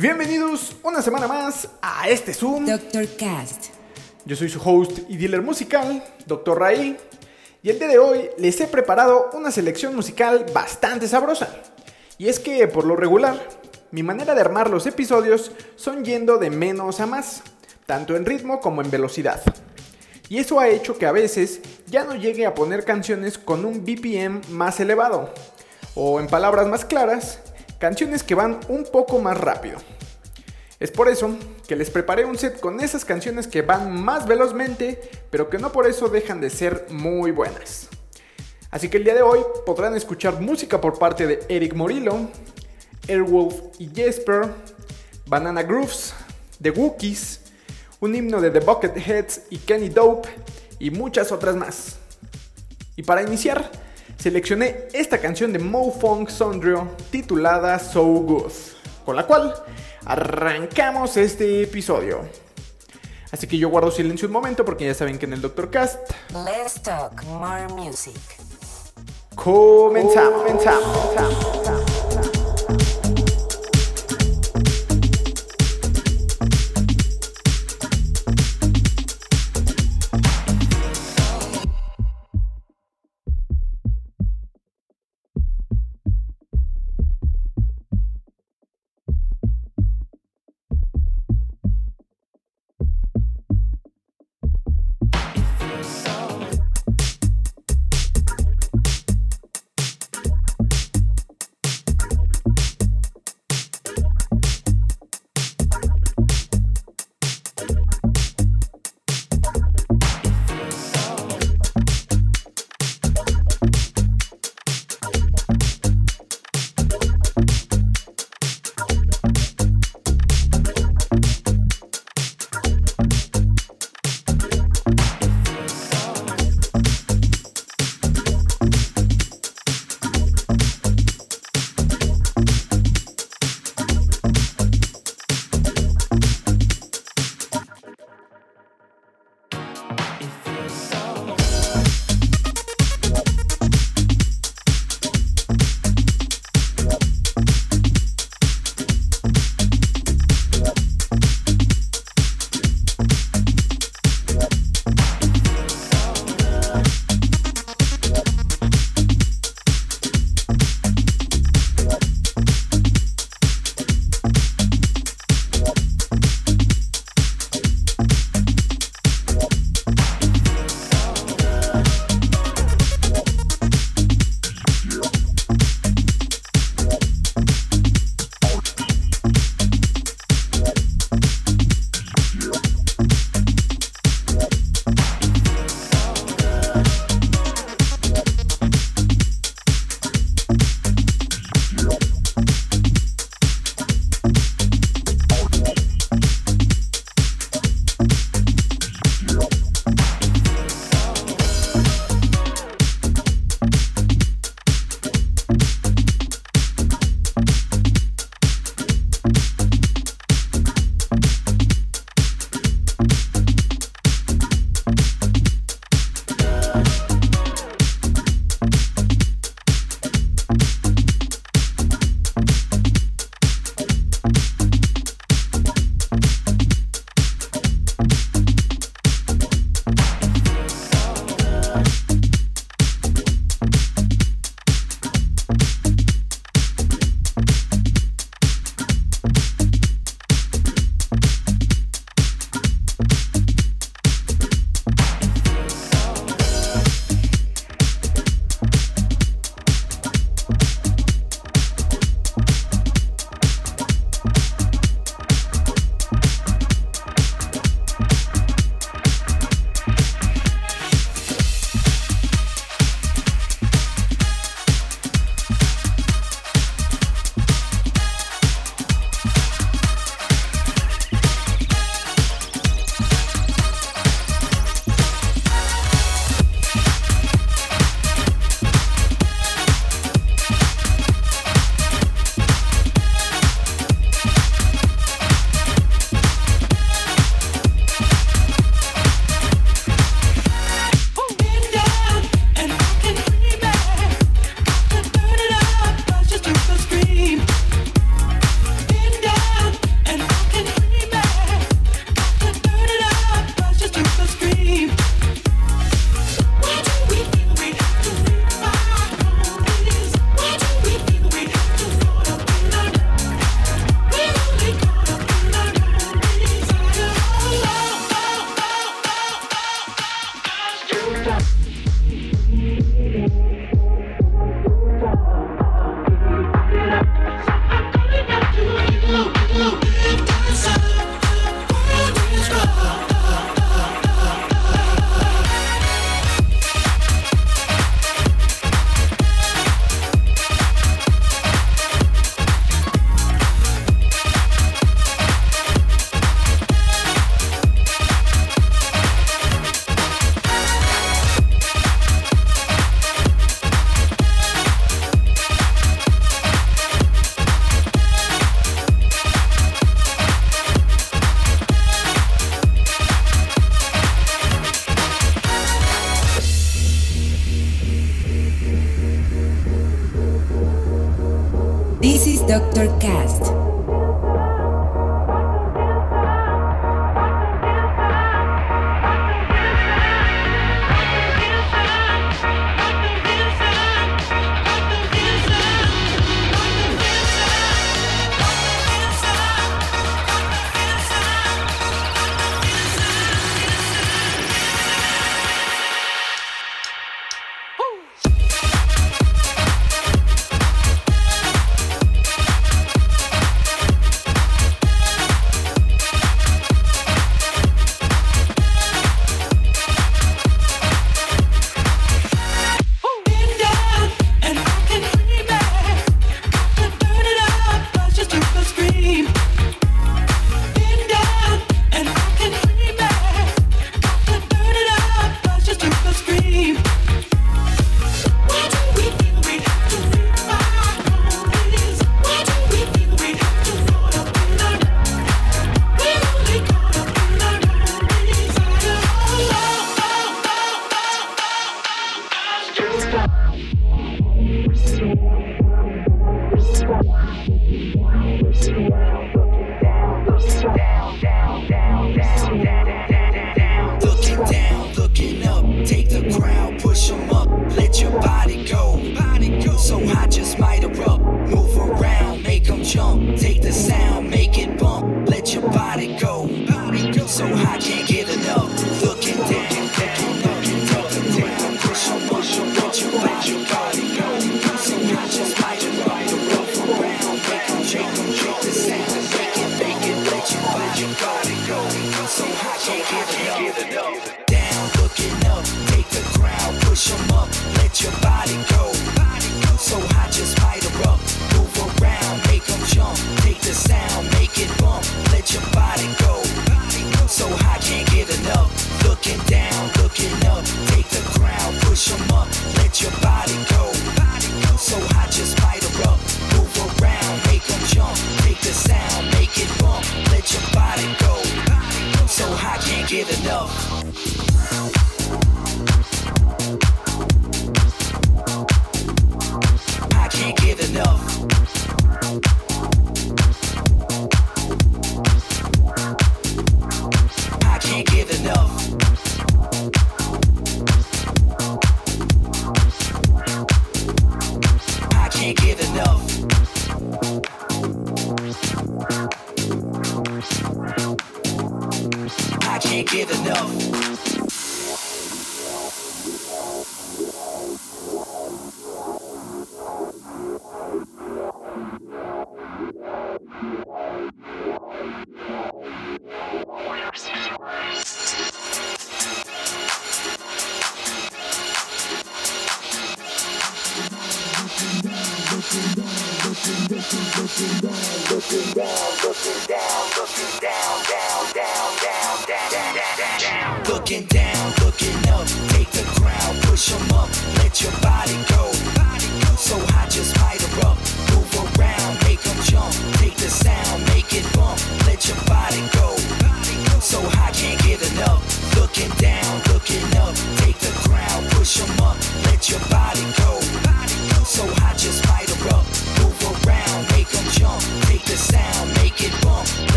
Bienvenidos una semana más a este Zoom. Dr. Cast. Yo soy su host y dealer musical, Dr. Ray, y el día de hoy les he preparado una selección musical bastante sabrosa. Y es que, por lo regular, mi manera de armar los episodios son yendo de menos a más, tanto en ritmo como en velocidad. Y eso ha hecho que a veces ya no llegue a poner canciones con un BPM más elevado, o en palabras más claras, canciones que van un poco más rápido. Es por eso que les preparé un set con esas canciones que van más velozmente, pero que no por eso dejan de ser muy buenas. Así que el día de hoy podrán escuchar música por parte de Eric Morillo, Airwolf y Jesper, Banana Grooves, The Wookiees, un himno de The Bucketheads y Kenny Dope y muchas otras más. Y para iniciar, seleccioné esta canción de Mo Funk Sondrio titulada So Good, con la cual arrancamos este episodio. Así que yo guardo silencio un momento porque ya saben que en el Doctor Cast Let's talk more music. comenzamos. comenzamos, comenzamos, comenzamos.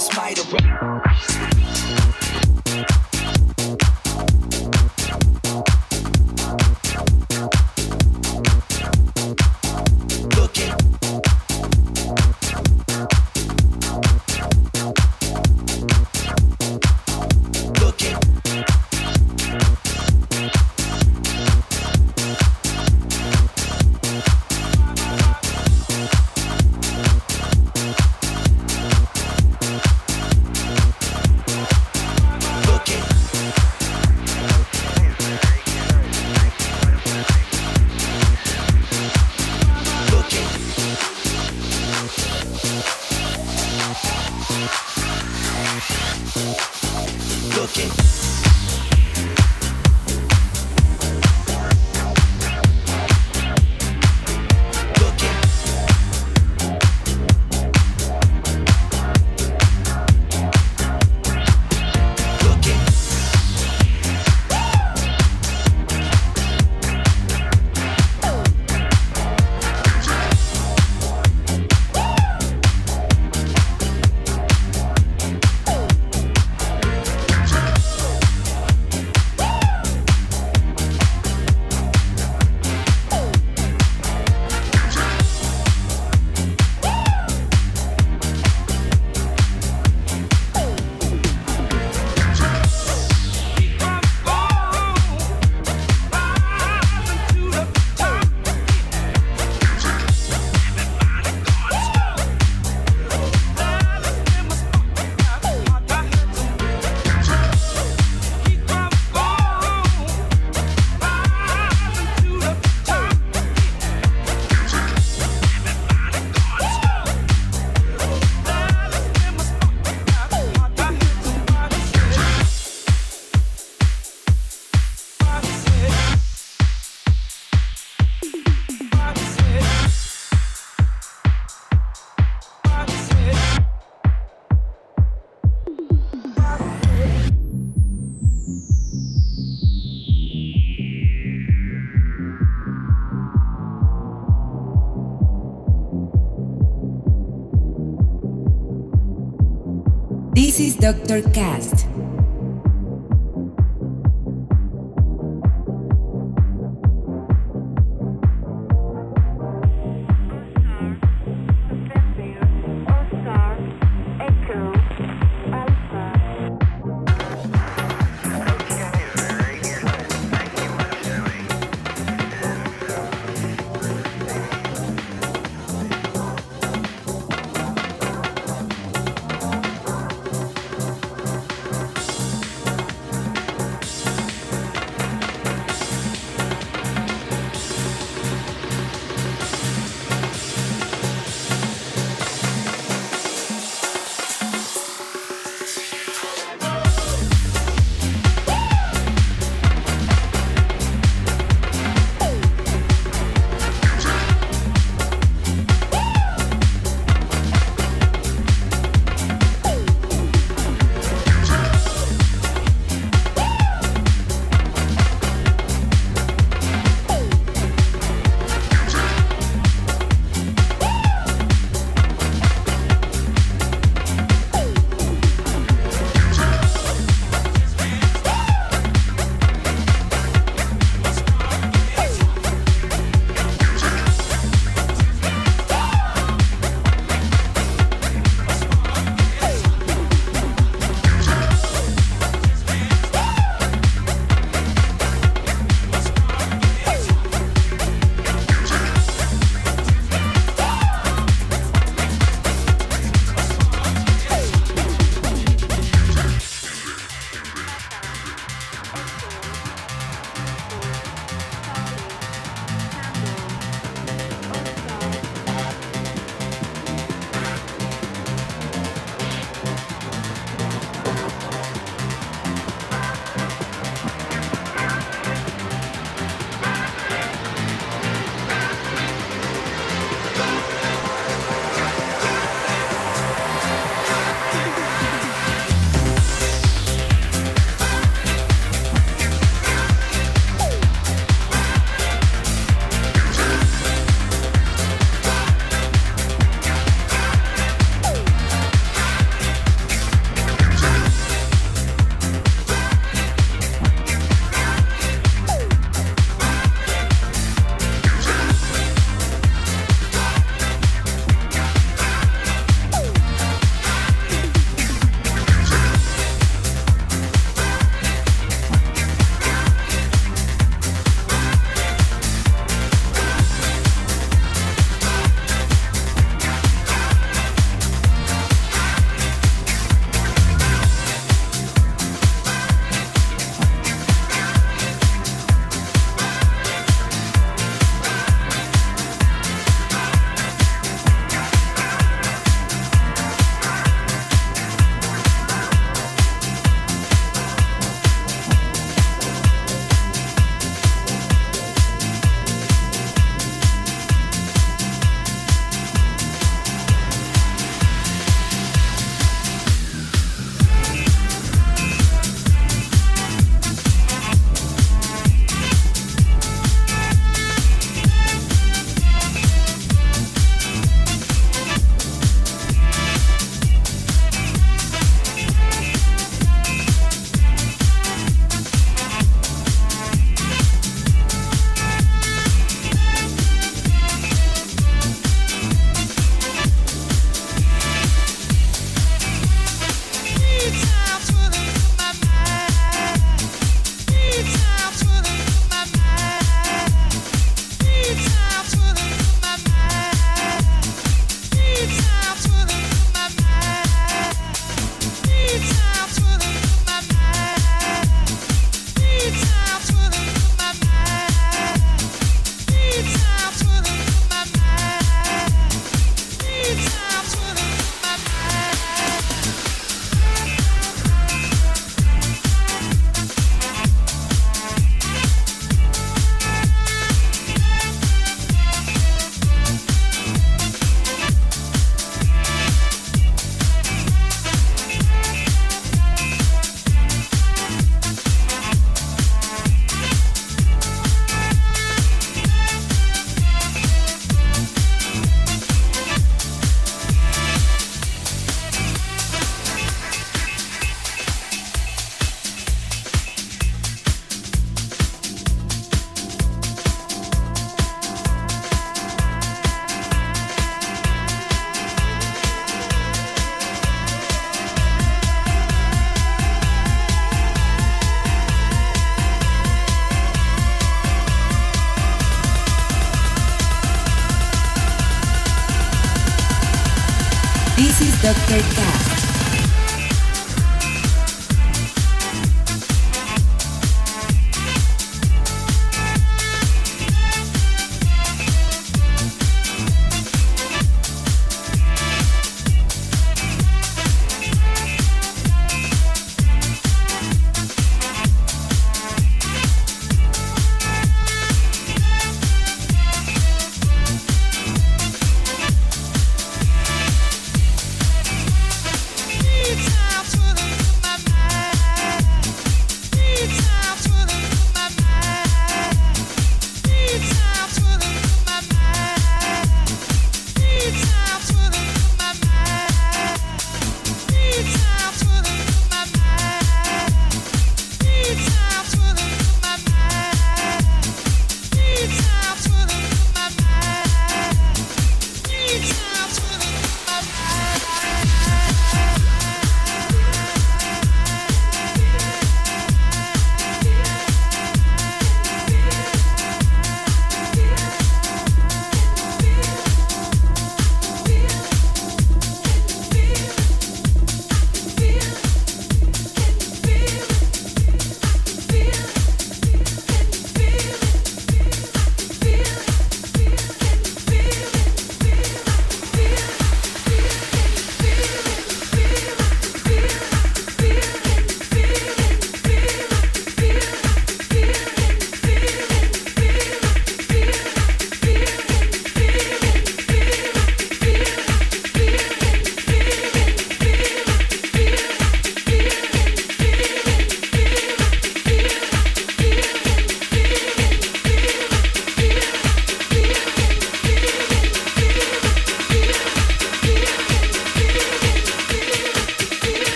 a spider Dr. Cast.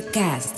Doctor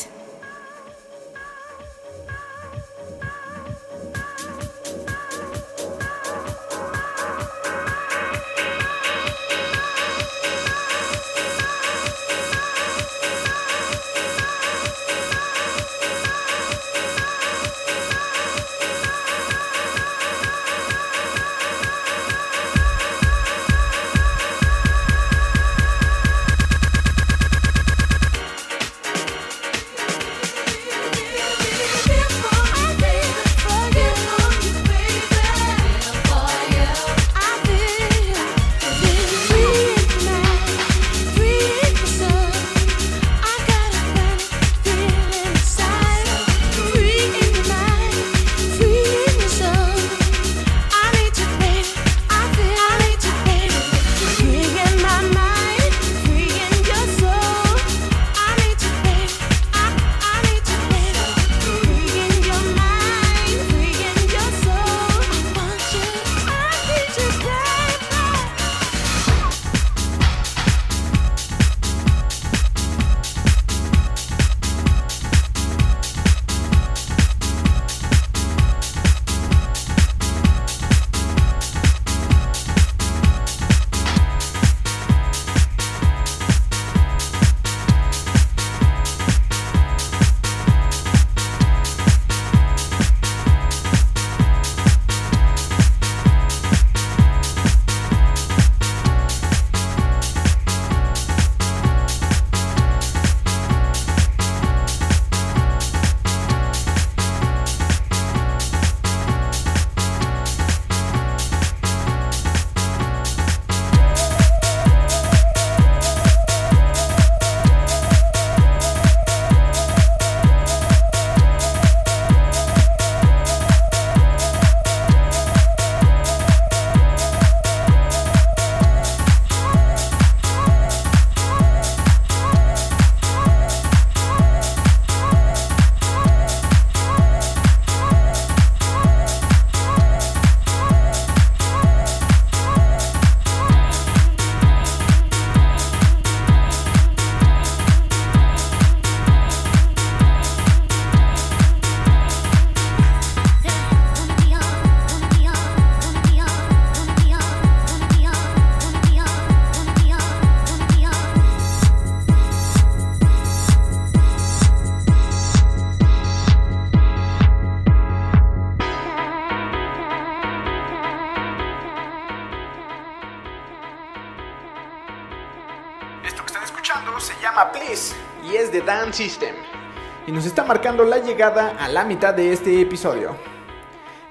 marcando la llegada a la mitad de este episodio.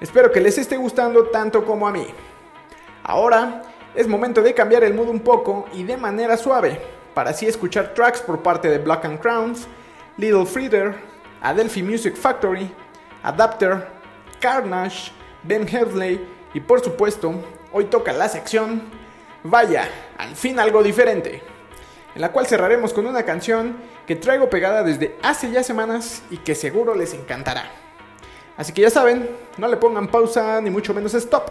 Espero que les esté gustando tanto como a mí. Ahora es momento de cambiar el mood un poco y de manera suave, para así escuchar tracks por parte de Black and Crowns, Little Frieder, Adelphi Music Factory, Adapter, Carnage, Ben Headley y por supuesto, hoy toca la sección Vaya, al fin algo diferente, la cual cerraremos con una canción que traigo pegada desde hace ya semanas y que seguro les encantará. Así que ya saben, no le pongan pausa ni mucho menos stop,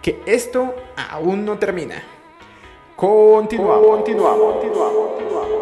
que esto aún no termina. Continuamos. Continuamos. Continuamos.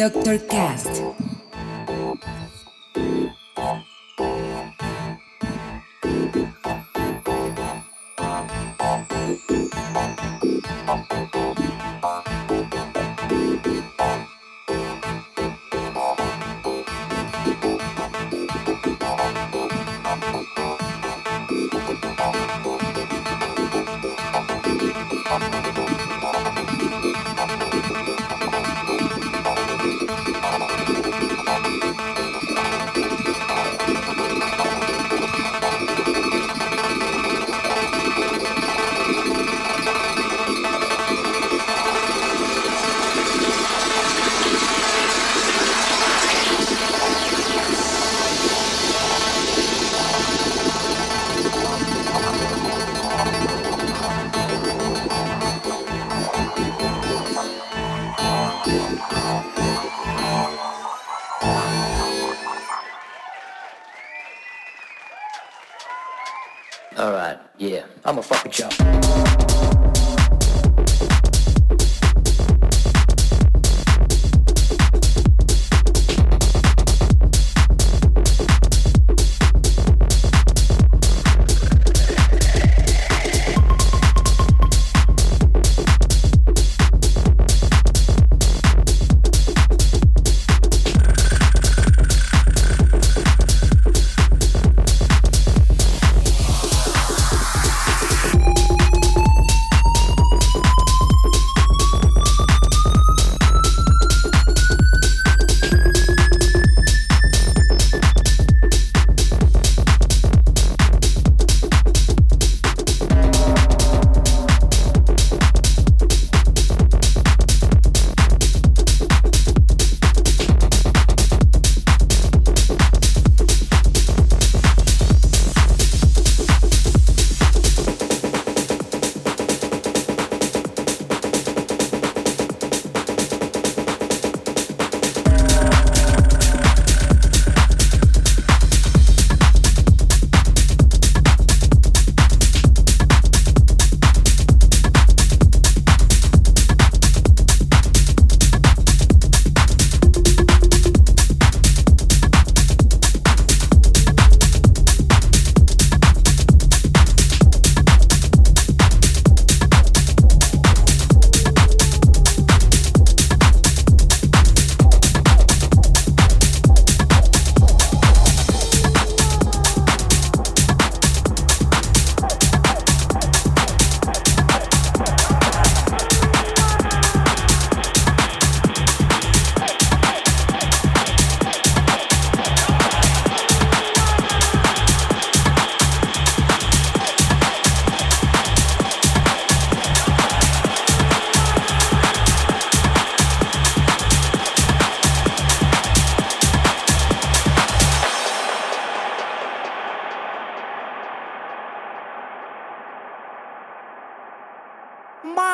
Doctor Cast.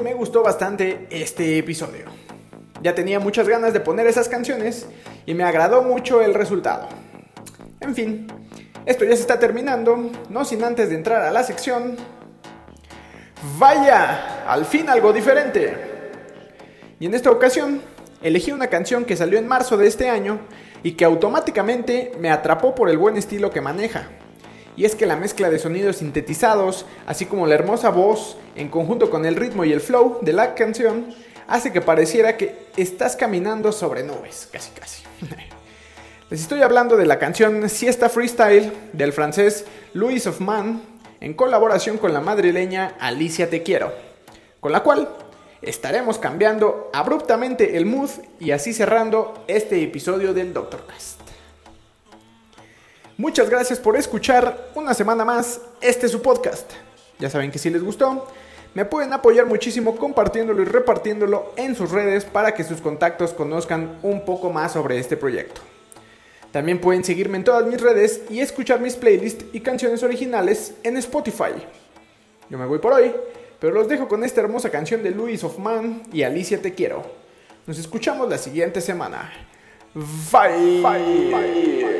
Me gustó bastante este episodio. Ya tenía muchas ganas de poner esas canciones y me agradó mucho el resultado. En fin, esto ya se está terminando, no sin antes de entrar a la sección... Vaya, al fin algo diferente. Y en esta ocasión elegí una canción que salió en marzo de este año y que automáticamente me atrapó por el buen estilo que maneja. Y es que la mezcla de sonidos sintetizados, así como la hermosa voz, en conjunto con el ritmo y el flow de la canción, hace que pareciera que estás caminando sobre nubes, casi casi. Les estoy hablando de la canción Siesta Freestyle del francés Louis Hoffman en colaboración con la madrileña Alicia Te Quiero, con la cual estaremos cambiando abruptamente el mood y así cerrando este episodio del Doctor Cast. Muchas gracias por escuchar una semana más este su podcast. Ya saben que si les gustó, me pueden apoyar muchísimo compartiéndolo y repartiéndolo en sus redes para que sus contactos conozcan un poco más sobre este proyecto. También pueden seguirme en todas mis redes y escuchar mis playlists y canciones originales en Spotify. Yo me voy por hoy, pero los dejo con esta hermosa canción de Louis Hoffman y Alicia Te Quiero. Nos escuchamos la siguiente semana. Bye. Bye. Bye. La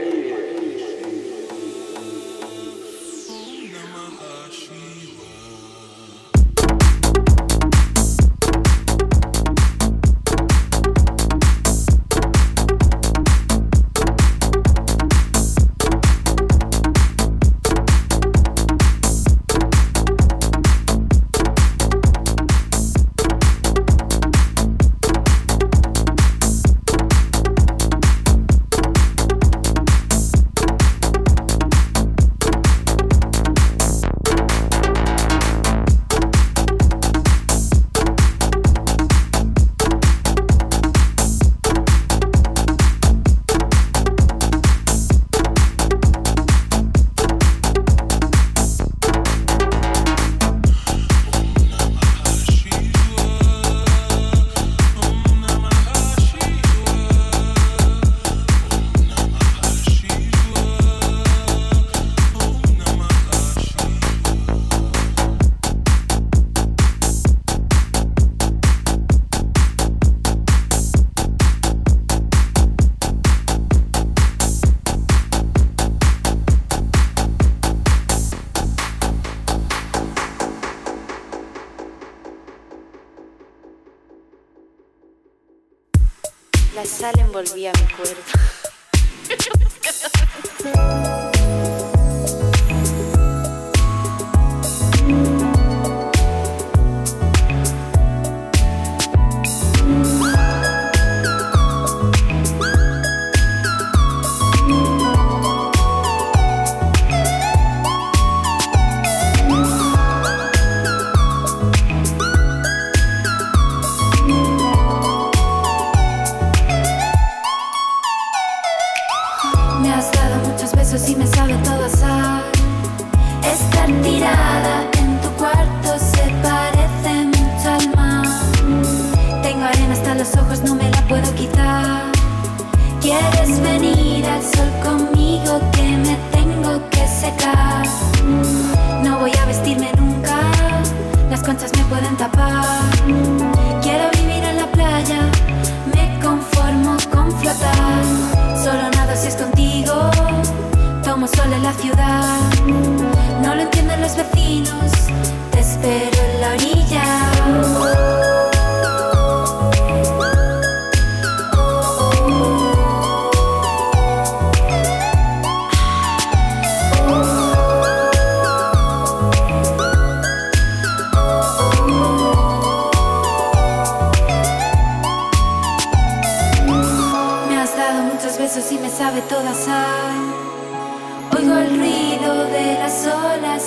sal envolvía mi cuerpo.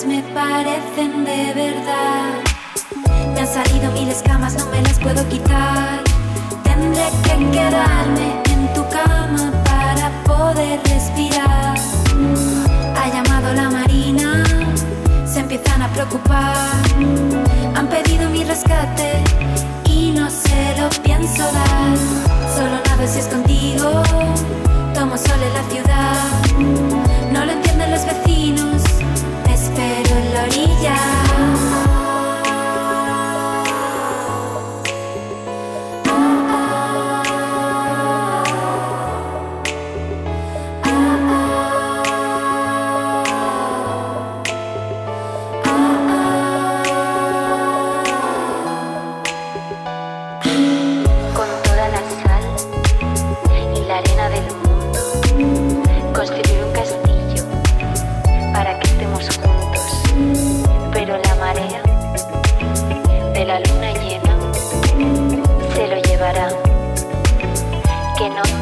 Me parecen de verdad. Me han salido mil escamas, no me las puedo quitar. Tendré que quedarme en tu cama para poder respirar. Ha llamado la marina, se empiezan a preocupar. Han pedido mi rescate y no se lo pienso dar. Solo nado si es contigo, tomo sol en la ciudad. No lo entienden los vecinos, te espero en la orilla.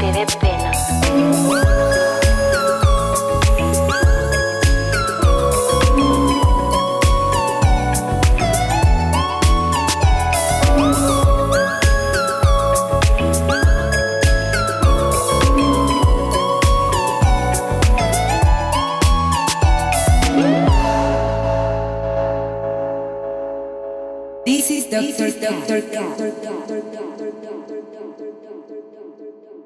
te dé pena. This is Dr. Dr. Dr. Dr. Dr. Dr. Dr. Dr. Dr. Dr. Dr.